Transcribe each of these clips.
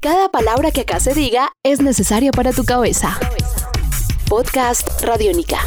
Cada palabra que acá se diga es necesaria para tu cabeza. Podcast Radiónica.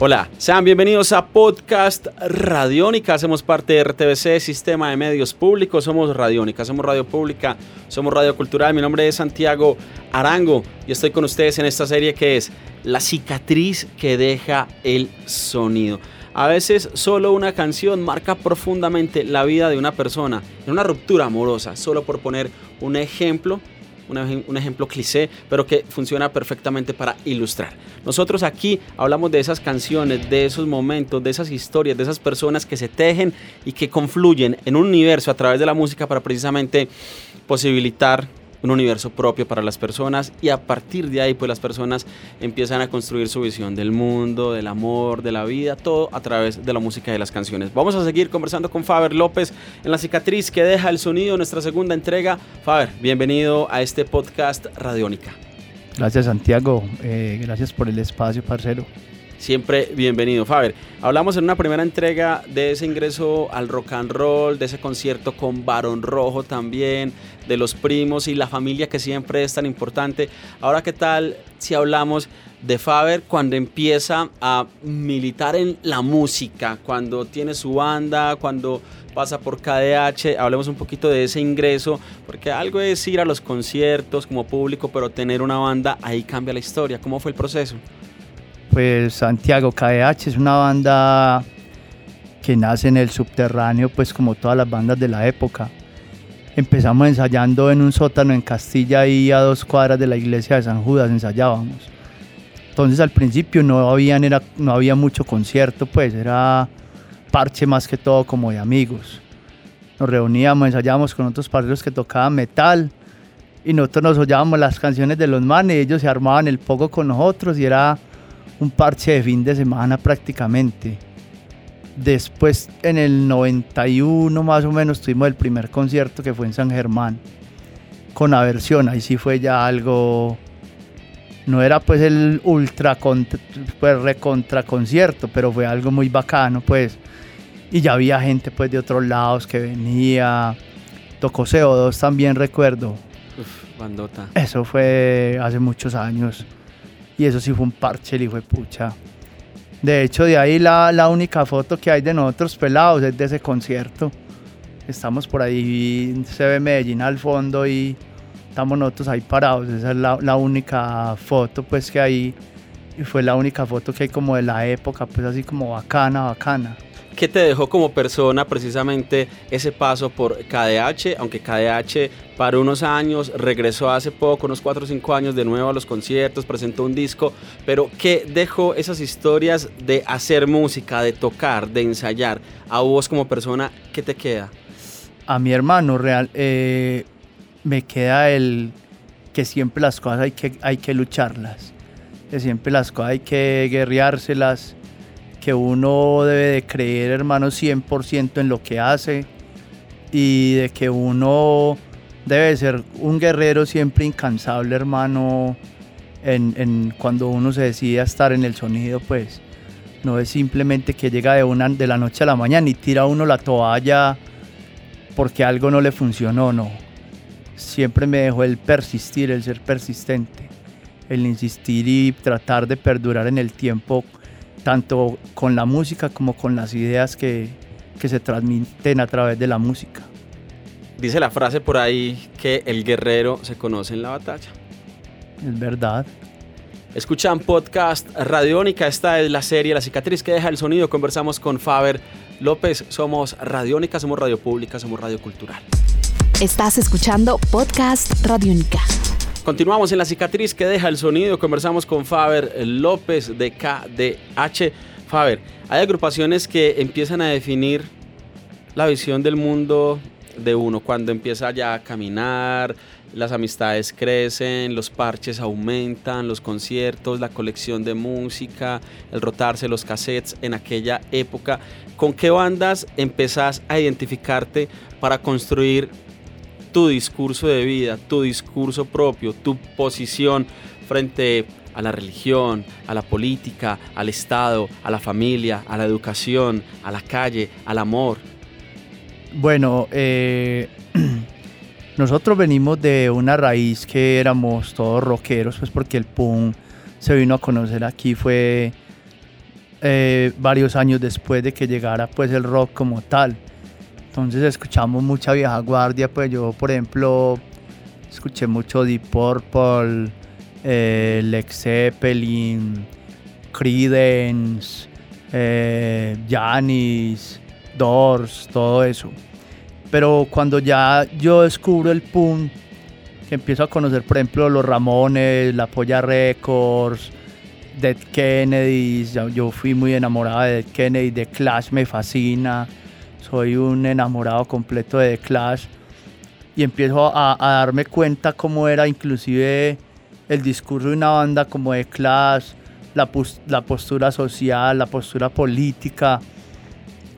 Hola, sean bienvenidos a Podcast Radiónica. Hacemos parte de RTBC, Sistema de Medios Públicos. Somos Radiónica, somos Radio Pública, somos Radio Cultural. Mi nombre es Santiago Arango y estoy con ustedes en esta serie que es La cicatriz que deja el sonido. A veces solo una canción marca profundamente la vida de una persona en una ruptura amorosa, solo por poner un ejemplo un, ejemplo cliché, pero que funciona perfectamente para ilustrar. Nosotros aquí hablamos de esas canciones, de esos momentos, de esas historias, de esas personas que se tejen y que confluyen en un universo a través de la música para precisamente posibilitar un universo propio para las personas y a partir de ahí pues las personas empiezan a construir su visión del mundo, del amor, de la vida, todo a través de la música y de las canciones. Vamos a seguir conversando con Faber López en la cicatriz que deja el sonido, nuestra segunda entrega. Faber, bienvenido a este podcast Radiónica. Gracias Santiago, eh, gracias por el espacio, parcero siempre bienvenido. Faber, hablamos en una primera entrega de ese ingreso al rock and roll, de ese concierto con Barón Rojo también, de los primos y la familia que siempre es tan importante. Ahora, ¿qué tal si hablamos de Faber cuando empieza a militar en la música, cuando tiene su banda, cuando pasa por KDH, hablemos un poquito de ese ingreso, porque algo es ir a los conciertos como público, pero tener una banda ahí cambia la historia. ¿Cómo fue el proceso? Pues Santiago KDH es una banda que nace en el subterráneo, pues como todas las bandas de la época. Empezamos ensayando en un sótano en Castilla y a dos cuadras de la iglesia de San Judas ensayábamos. Entonces al principio no, habían, era, no había mucho concierto, pues era parche más que todo como de amigos. Nos reuníamos, ensayábamos con otros parceros que tocaban metal y nosotros nos oyábamos las canciones de los manes y ellos se armaban el poco con nosotros y era un parche de fin de semana prácticamente. Después, en el 91 más o menos, tuvimos el primer concierto que fue en San Germán, con aversión. Ahí sí fue ya algo. No era pues el ultra pues recontra concierto, pero fue algo muy bacano, pues. Y ya había gente pues de otros lados que venía. Tocó CO2 también, recuerdo. Uf, bandota. Eso fue hace muchos años. Y eso sí fue un parche, el hijo de pucha. De hecho, de ahí la, la, única foto que hay de nosotros pelados es de ese concierto. Estamos por ahí, se ve Medellín al fondo y estamos nosotros ahí parados. Esa es la, la única foto pues que hay. Y fue la única foto que hay como de la época, pues así como bacana, bacana. ¿Qué te dejó como persona precisamente ese paso por KDH? Aunque KDH paró unos años, regresó hace poco, unos 4 o 5 años de nuevo a los conciertos, presentó un disco, pero ¿qué dejó esas historias de hacer música, de tocar, de ensayar? A vos como persona, ¿qué te queda? A mi hermano real, eh, me queda el que siempre las cosas hay que, hay que lucharlas, que siempre las cosas hay que guerreárselas que uno debe de creer, hermano, 100% en lo que hace y de que uno debe ser un guerrero siempre incansable, hermano, en, cuando uno se decide a estar en el sonido, pues no es simplemente que llega de, una, de la noche a la mañana y tira uno la toalla porque algo no le funcionó, no. Siempre me dejó el persistir, el ser persistente, el insistir y tratar de perdurar en el tiempo tanto con la música como con las ideas que, que se transmiten a través de la música. Dice la frase por ahí que el guerrero se conoce en la batalla. Es verdad. Escuchan podcast Radiónica, esta es la serie La cicatriz que deja el sonido. Conversamos con Faber López, somos Radiónica, somos Radio Pública, somos Radio Cultural. Estás escuchando podcast Radiónica. Continuamos en la cicatriz que deja el sonido. Conversamos con Faber López de KDH. Faber, hay agrupaciones que empiezan a definir la visión del mundo de uno cuando empieza ya a caminar, las amistades crecen, los parches aumentan, los conciertos, la colección de música, el rotarse los cassettes en aquella época. ¿Con qué bandas empezás a identificarte para construir tu discurso de vida, tu discurso propio, tu posición frente a la religión, a la política, al Estado, a la familia, a la educación, a la calle, al amor. Bueno, eh, nosotros venimos de una raíz que éramos todos rockeros, pues porque el punk se vino a conocer aquí fue eh, varios años después de que llegara pues el rock como tal. Entonces escuchamos mucha vieja guardia, pues yo por ejemplo escuché mucho Deep Purple, eh, Led Zeppelin, Creedence, eh, Janis, Doors, todo eso. Pero cuando ya yo descubro el punk, que empiezo a conocer, por ejemplo, los Ramones, La Polla Records, Dead Kennedys, yo fui muy enamorado de Dead Kennedy, The Clash me fascina, soy un enamorado completo de The Clash y empiezo a, darme cuenta cómo era inclusive el discurso de una banda como The Clash, la, la postura social, la postura política,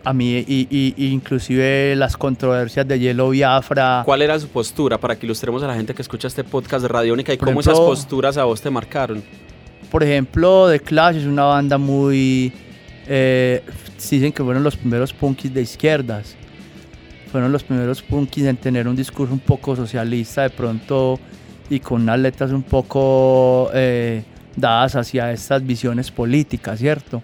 a mí y, inclusive las controversias de Hielo Biafra. ¿Cuál era su postura para que ilustremos a la gente que escucha este podcast de Radiónica y cómo esas posturas a vos te marcaron? Por ejemplo, The Clash es una banda muy... Eh, dicen que fueron los primeros punkis de izquierdas. Fueron los primeros punkis en tener un discurso un poco socialista de pronto y con unas letras un poco eh, dadas hacia estas visiones políticas, ¿cierto?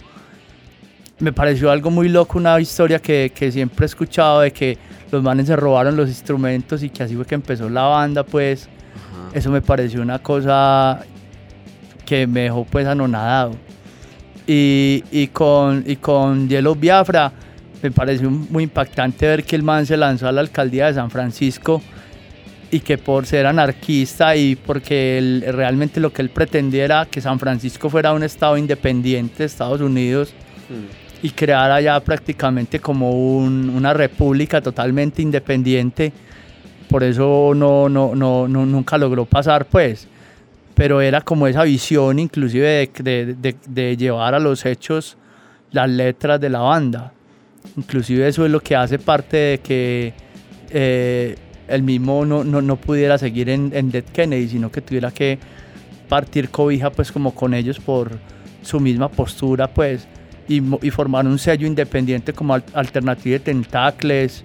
me pareció algo muy loco, una historia que, que, siempre he escuchado de que los manes se robaron los instrumentos y que así fue que empezó la banda, pues eso me pareció una cosa que me dejó pues anonadado. Y, y, con, y con Yellow Biafra me pareció muy impactante ver que el man se lanzó a la alcaldía de San Francisco y que por ser anarquista y porque realmente lo que él pretendía era que San Francisco fuera un estado independiente de Estados Unidos, mm y crear allá prácticamente como una república totalmente independiente. Por eso no, no, no, nunca logró pasar, pues. Pero era como esa visión inclusive de, llevar a los hechos las letras de la banda. Inclusive eso es lo que hace parte de que eh, el mismo no, no, pudiera seguir en, Dead Kennedy, sino que tuviera que partir cobija pues como con ellos por su misma postura pues y, formar un sello independiente como Alternativa de Tentacles,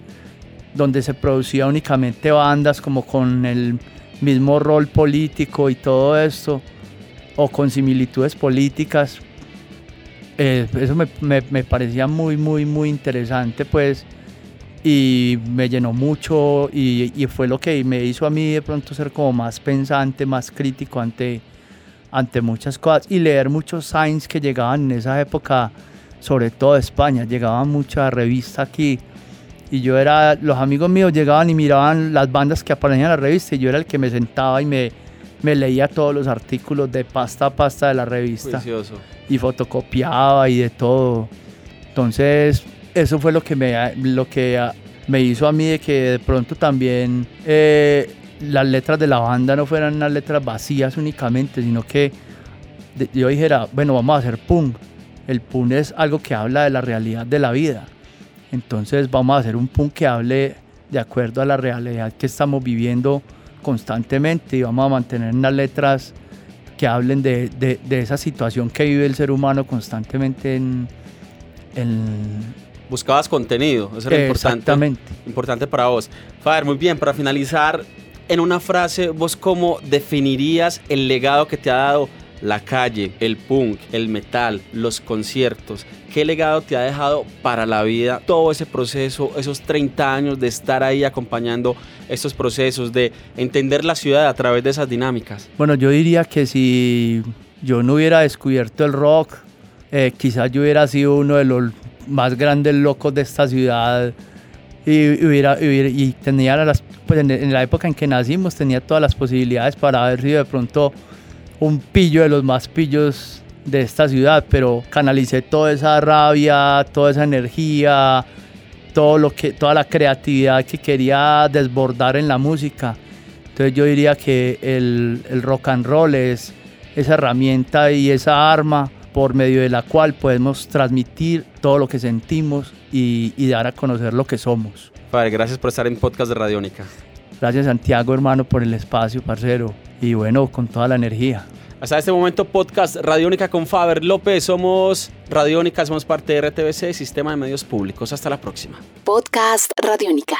donde se producía únicamente bandas como con el mismo rol político y todo esto, o con similitudes políticas. Eh, eso me, me, parecía muy, muy, muy interesante, pues, y me llenó mucho y, y, fue lo que me hizo a mí de pronto ser como más pensante, más crítico ante, ante muchas cosas y leer muchos signs que llegaban en esa época sobre todo de España. Llegaba mucha revista aquí y yo era, los amigos míos llegaban y miraban las bandas que aparecían en la revista y yo era el que me sentaba y me, me leía todos los artículos de pasta a pasta de la revista. Y fotocopiaba y de todo. Entonces, eso fue lo que me, lo que me hizo a mí de que de pronto también eh, las letras de la banda no fueran unas letras vacías únicamente, sino que yo dijera, bueno, vamos a hacer punk el punk es algo que habla de la realidad de la vida. Entonces vamos a hacer un punk que hable de acuerdo a la realidad que estamos viviendo constantemente y vamos a mantener unas letras que hablen de, esa situación que vive el ser humano constantemente en... Buscabas contenido, eso era importante, importante para vos. Fader, muy bien, para finalizar, en una frase, ¿vos cómo definirías el legado que te ha dado la calle, el punk, el metal, los conciertos. ¿Qué legado te ha dejado para la vida todo ese proceso, esos 30 años de estar ahí acompañando estos procesos, de entender la ciudad a través de esas dinámicas? Bueno, yo diría que si yo no hubiera descubierto el rock, eh, quizás yo hubiera sido uno de los más grandes locos de esta ciudad y, hubiera, tenía las, pues en, en la época en que nacimos tenía todas las posibilidades para haber sido de pronto un pillo de los más pillos de esta ciudad, pero canalicé toda esa rabia, toda esa energía, todo lo que, toda la creatividad que quería desbordar en la música. Entonces yo diría que el, el rock and roll es esa herramienta y esa arma por medio de la cual podemos transmitir todo lo que sentimos y, y, dar a conocer lo que somos. Padre, gracias por estar en podcast de Radiónica. Gracias Santiago, hermano, por el espacio, parcero. Y bueno, con toda la energía. Hasta este momento, podcast Radiónica con Faber López. Somos Radiónica, somos parte de RTBC, Sistema de Medios Públicos. Hasta la próxima. Podcast Radiónica.